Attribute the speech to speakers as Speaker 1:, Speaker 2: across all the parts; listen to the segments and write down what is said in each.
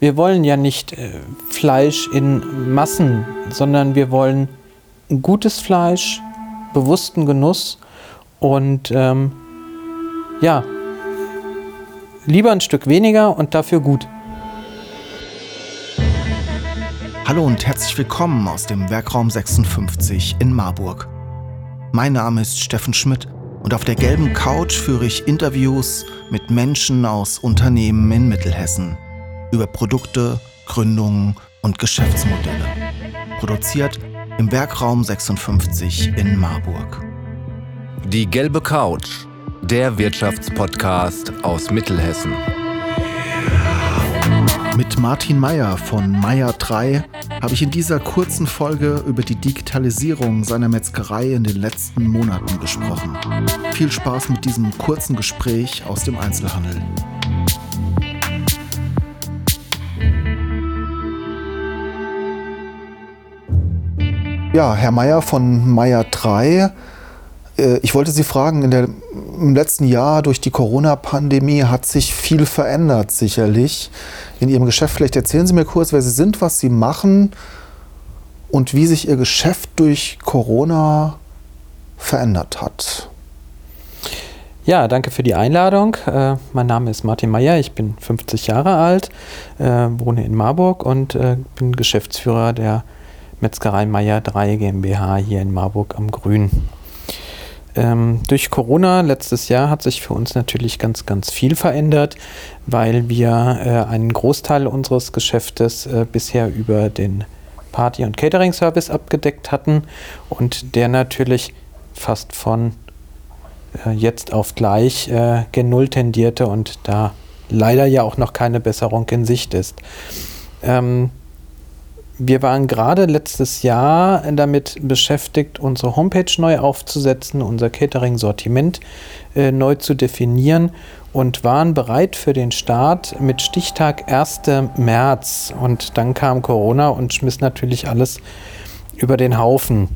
Speaker 1: wir wollen ja nicht äh, Fleisch in Massen, sondern wir wollen gutes Fleisch, bewussten Genuss und ähm, ja, lieber ein Stück weniger und dafür gut.
Speaker 2: Hallo und herzlich willkommen aus dem Werkraum 56 in Marburg. Mein Name ist Steffen Schmidt und auf der gelben Couch führe ich Interviews mit Menschen aus Unternehmen in Mittelhessen über Produkte, Gründungen und Geschäftsmodelle. Produziert im Werkraum 56 in Marburg.
Speaker 3: Die gelbe Couch, der Wirtschaftspodcast aus Mittelhessen.
Speaker 2: Mit Martin Meyer von Meyer 3 habe ich in dieser kurzen Folge über die Digitalisierung seiner Metzgerei in den letzten Monaten gesprochen. Viel Spaß mit diesem kurzen Gespräch aus dem Einzelhandel. Ja, Herr Meier von Meier 3. Äh, ich wollte Sie fragen, der, im letzten Jahr durch die Corona-Pandemie hat sich viel verändert, sicherlich, in Ihrem Geschäft. Vielleicht erzählen Sie mir kurz, wer Sie sind, was Sie machen und wie sich Ihr Geschäft durch Corona verändert hat.
Speaker 1: Ja, danke für die Einladung. Äh, mein Name ist Martin Meyer, ich bin 50 Jahre alt, äh, wohne in Marburg und äh, bin Geschäftsführer der Metzgerei Meier 3 GmbH hier in Marburg am Grün. Ähm, durch Corona letztes Jahr hat sich für uns natürlich ganz, ganz viel verändert, weil wir äh, einen Großteil unseres Geschäftes äh, bisher über den Party- und Catering-Service abgedeckt hatten und der natürlich fast von äh, jetzt auf gleich äh, gen Null tendierte und da leider ja auch noch keine Besserung in Sicht ist. Ähm, wir waren gerade letztes Jahr damit beschäftigt, unsere Homepage neu aufzusetzen, unser Catering-Sortiment äh, neu zu definieren und waren bereit für den Start mit Stichtag 1. März. Und dann kam Corona und schmiss natürlich alles über den Haufen.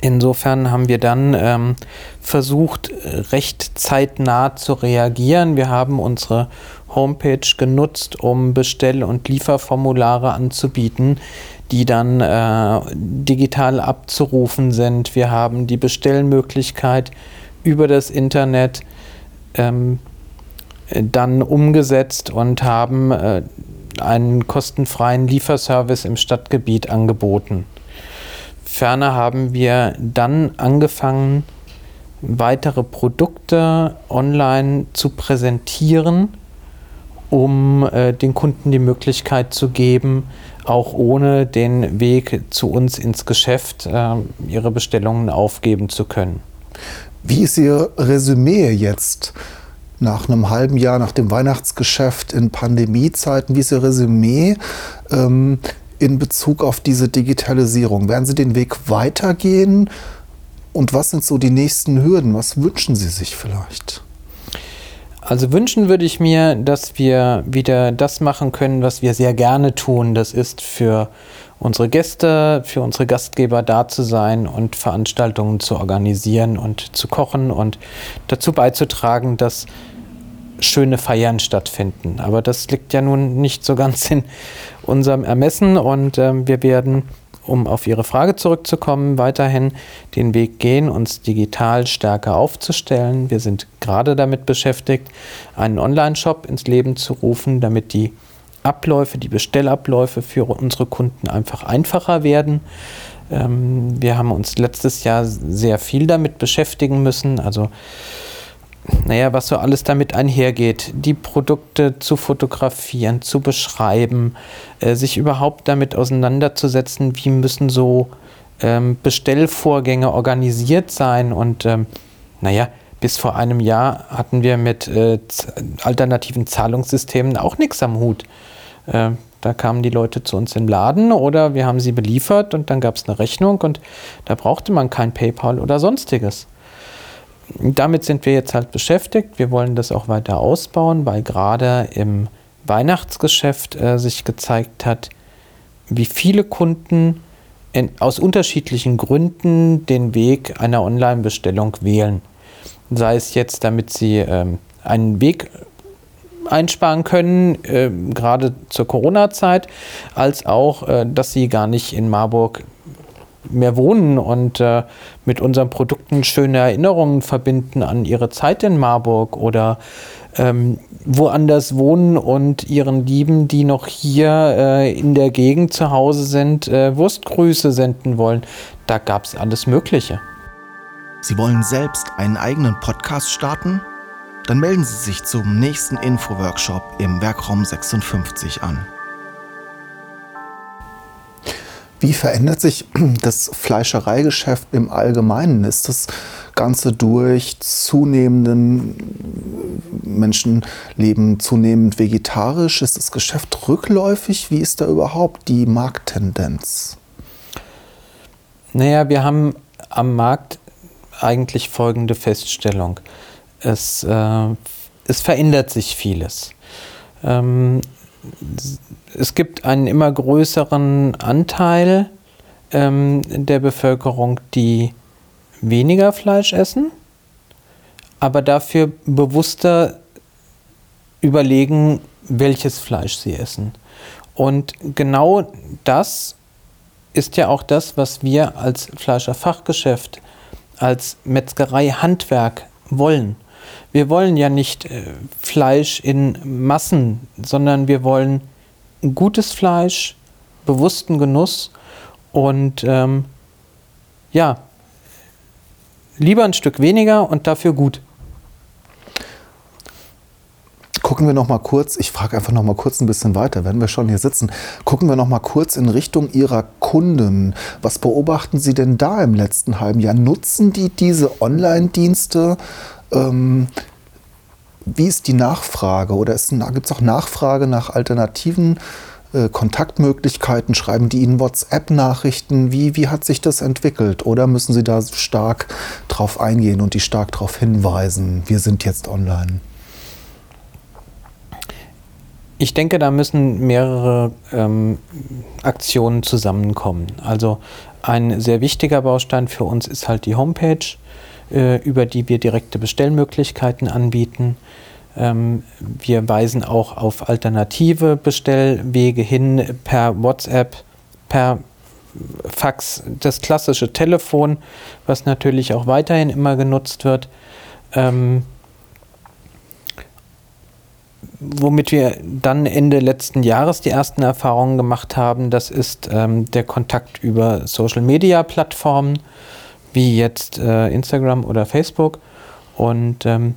Speaker 1: Insofern haben wir dann ähm, versucht, recht zeitnah zu reagieren. Wir haben unsere Homepage genutzt, um Bestell- und Lieferformulare anzubieten, die dann äh, digital abzurufen sind. Wir haben die Bestellmöglichkeit über das Internet ähm, dann umgesetzt und haben äh, einen kostenfreien Lieferservice im Stadtgebiet angeboten. Ferner haben wir dann angefangen, weitere Produkte online zu präsentieren um äh, den Kunden die Möglichkeit zu geben, auch ohne den Weg zu uns ins Geschäft äh, ihre Bestellungen aufgeben zu können.
Speaker 2: Wie ist Ihr Resümee jetzt nach einem halben Jahr nach dem Weihnachtsgeschäft in Pandemiezeiten? Wie ist Ihr Resümee ähm, in Bezug auf diese Digitalisierung? Werden Sie den Weg weitergehen? Und was sind so die nächsten Hürden? Was wünschen Sie sich vielleicht?
Speaker 1: Also wünschen würde ich mir, dass wir wieder das machen können, was wir sehr gerne tun. Das ist für unsere Gäste, für unsere Gastgeber da zu sein und Veranstaltungen zu organisieren und zu kochen und dazu beizutragen, dass schöne Feiern stattfinden. Aber das liegt ja nun nicht so ganz in unserem Ermessen und äh, wir werden um auf Ihre Frage zurückzukommen, weiterhin den Weg gehen, uns digital stärker aufzustellen. Wir sind gerade damit beschäftigt, einen Online-Shop ins Leben zu rufen, damit die Abläufe, die Bestellabläufe für unsere Kunden einfach einfacher werden. Ähm, wir haben uns letztes Jahr sehr viel damit beschäftigen müssen. Also naja, was so alles damit einhergeht, die Produkte zu fotografieren, zu beschreiben, äh, sich überhaupt damit auseinanderzusetzen, wie müssen so ähm, Bestellvorgänge organisiert sein. Und ähm, naja, bis vor einem Jahr hatten wir mit äh, alternativen Zahlungssystemen auch nichts am Hut. Äh, da kamen die Leute zu uns im Laden oder wir haben sie beliefert und dann gab es eine Rechnung und da brauchte man kein PayPal oder sonstiges damit sind wir jetzt halt beschäftigt. Wir wollen das auch weiter ausbauen, weil gerade im Weihnachtsgeschäft äh, sich gezeigt hat, wie viele Kunden in, aus unterschiedlichen Gründen den Weg einer Online-Bestellung wählen. Sei es jetzt, damit sie ähm, einen Weg einsparen können, äh, gerade zur Corona-Zeit, als auch, äh, dass sie gar nicht in Marburg mehr wohnen und äh, mit unseren Produkten schöne Erinnerungen verbinden an ihre Zeit in Marburg oder ähm, woanders wohnen und ihren Lieben, die noch hier äh, in der Gegend zu Hause sind, äh, Wurstgrüße senden wollen. Da gab es alles Mögliche.
Speaker 2: Sie wollen selbst einen eigenen Podcast starten? Dann melden Sie sich zum nächsten Info-Workshop im Werkraum 56 an. Wie verändert sich das Fleischereigeschäft im Allgemeinen? Ist das Ganze durch zunehmenden Menschenleben zunehmend vegetarisch? Ist das Geschäft rückläufig? Wie ist da überhaupt die Markttendenz?
Speaker 1: Naja, wir haben am Markt eigentlich folgende Feststellung. Es, äh, es verändert sich vieles. Ähm, es gibt einen immer größeren Anteil ähm, der Bevölkerung, die weniger Fleisch essen, aber dafür bewusster überlegen, welches Fleisch sie essen. Und genau das ist ja auch das, was wir als Fleischerfachgeschäft, als Metzgerei-Handwerk wollen. Wir wollen ja nicht äh, Fleisch in Massen, sondern wir wollen gutes Fleisch, bewussten Genuss und ähm, ja, lieber ein Stück weniger und dafür gut.
Speaker 2: Gucken wir noch mal kurz, ich frage einfach noch mal kurz ein bisschen weiter, wenn wir schon hier sitzen, gucken wir noch mal kurz in Richtung Ihrer Kunden. Was beobachten Sie denn da im letzten halben Jahr? Nutzen die diese Online-Dienste? Ähm, wie ist die Nachfrage oder gibt es auch Nachfrage nach alternativen äh, Kontaktmöglichkeiten? Schreiben die Ihnen WhatsApp-Nachrichten? Wie, wie hat sich das entwickelt? Oder müssen Sie da stark drauf eingehen und die stark darauf hinweisen, wir sind jetzt online?
Speaker 1: Ich denke, da müssen mehrere ähm, Aktionen zusammenkommen. Also ein sehr wichtiger Baustein für uns ist halt die Homepage über die wir direkte Bestellmöglichkeiten anbieten. Ähm, wir weisen auch auf alternative Bestellwege hin per WhatsApp, per Fax, das klassische Telefon, was natürlich auch weiterhin immer genutzt wird. Ähm, womit wir dann Ende letzten Jahres die ersten Erfahrungen gemacht haben, das ist ähm, der Kontakt über Social-Media-Plattformen wie jetzt äh, Instagram oder Facebook. Und ähm,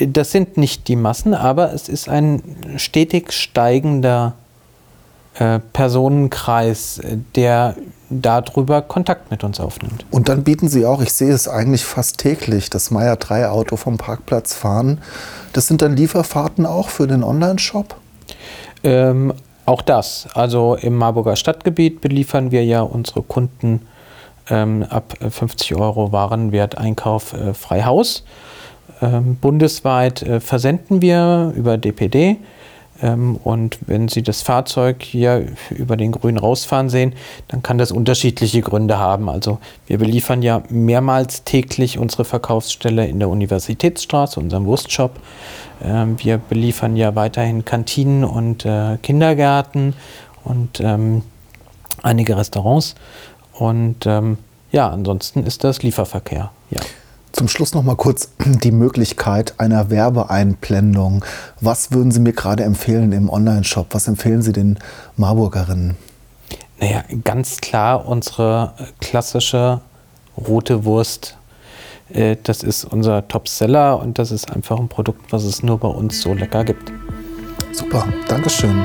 Speaker 1: das sind nicht die Massen, aber es ist ein stetig steigender äh, Personenkreis, der darüber Kontakt mit uns aufnimmt.
Speaker 2: Und dann bieten Sie auch, ich sehe es eigentlich fast täglich, das Meier 3 Auto vom Parkplatz fahren. Das sind dann Lieferfahrten auch für den Online-Shop?
Speaker 1: Ähm, auch das. Also im Marburger Stadtgebiet beliefern wir ja unsere Kunden ähm, ab 50 Euro Warenwert Einkauf äh, frei Haus. Ähm, bundesweit äh, versenden wir über DPD. Ähm, und wenn Sie das Fahrzeug hier über den Grün rausfahren sehen, dann kann das unterschiedliche Gründe haben. Also wir beliefern ja mehrmals täglich unsere Verkaufsstelle in der Universitätsstraße, unserem Wurstshop. Ähm, wir beliefern ja weiterhin Kantinen und äh, Kindergärten und ähm, einige Restaurants. Und ähm, ja, ansonsten ist das Lieferverkehr. Ja.
Speaker 2: Zum Schluss noch mal kurz die Möglichkeit einer Werbeeinblendung. Was würden Sie mir gerade empfehlen im Online-Shop? Was empfehlen Sie den Marburgerinnen?
Speaker 1: Naja, ganz klar unsere klassische rote Wurst. Äh, das ist unser Top-Seller und das ist einfach ein Produkt, was es nur bei uns so lecker gibt.
Speaker 2: Super, Dankeschön.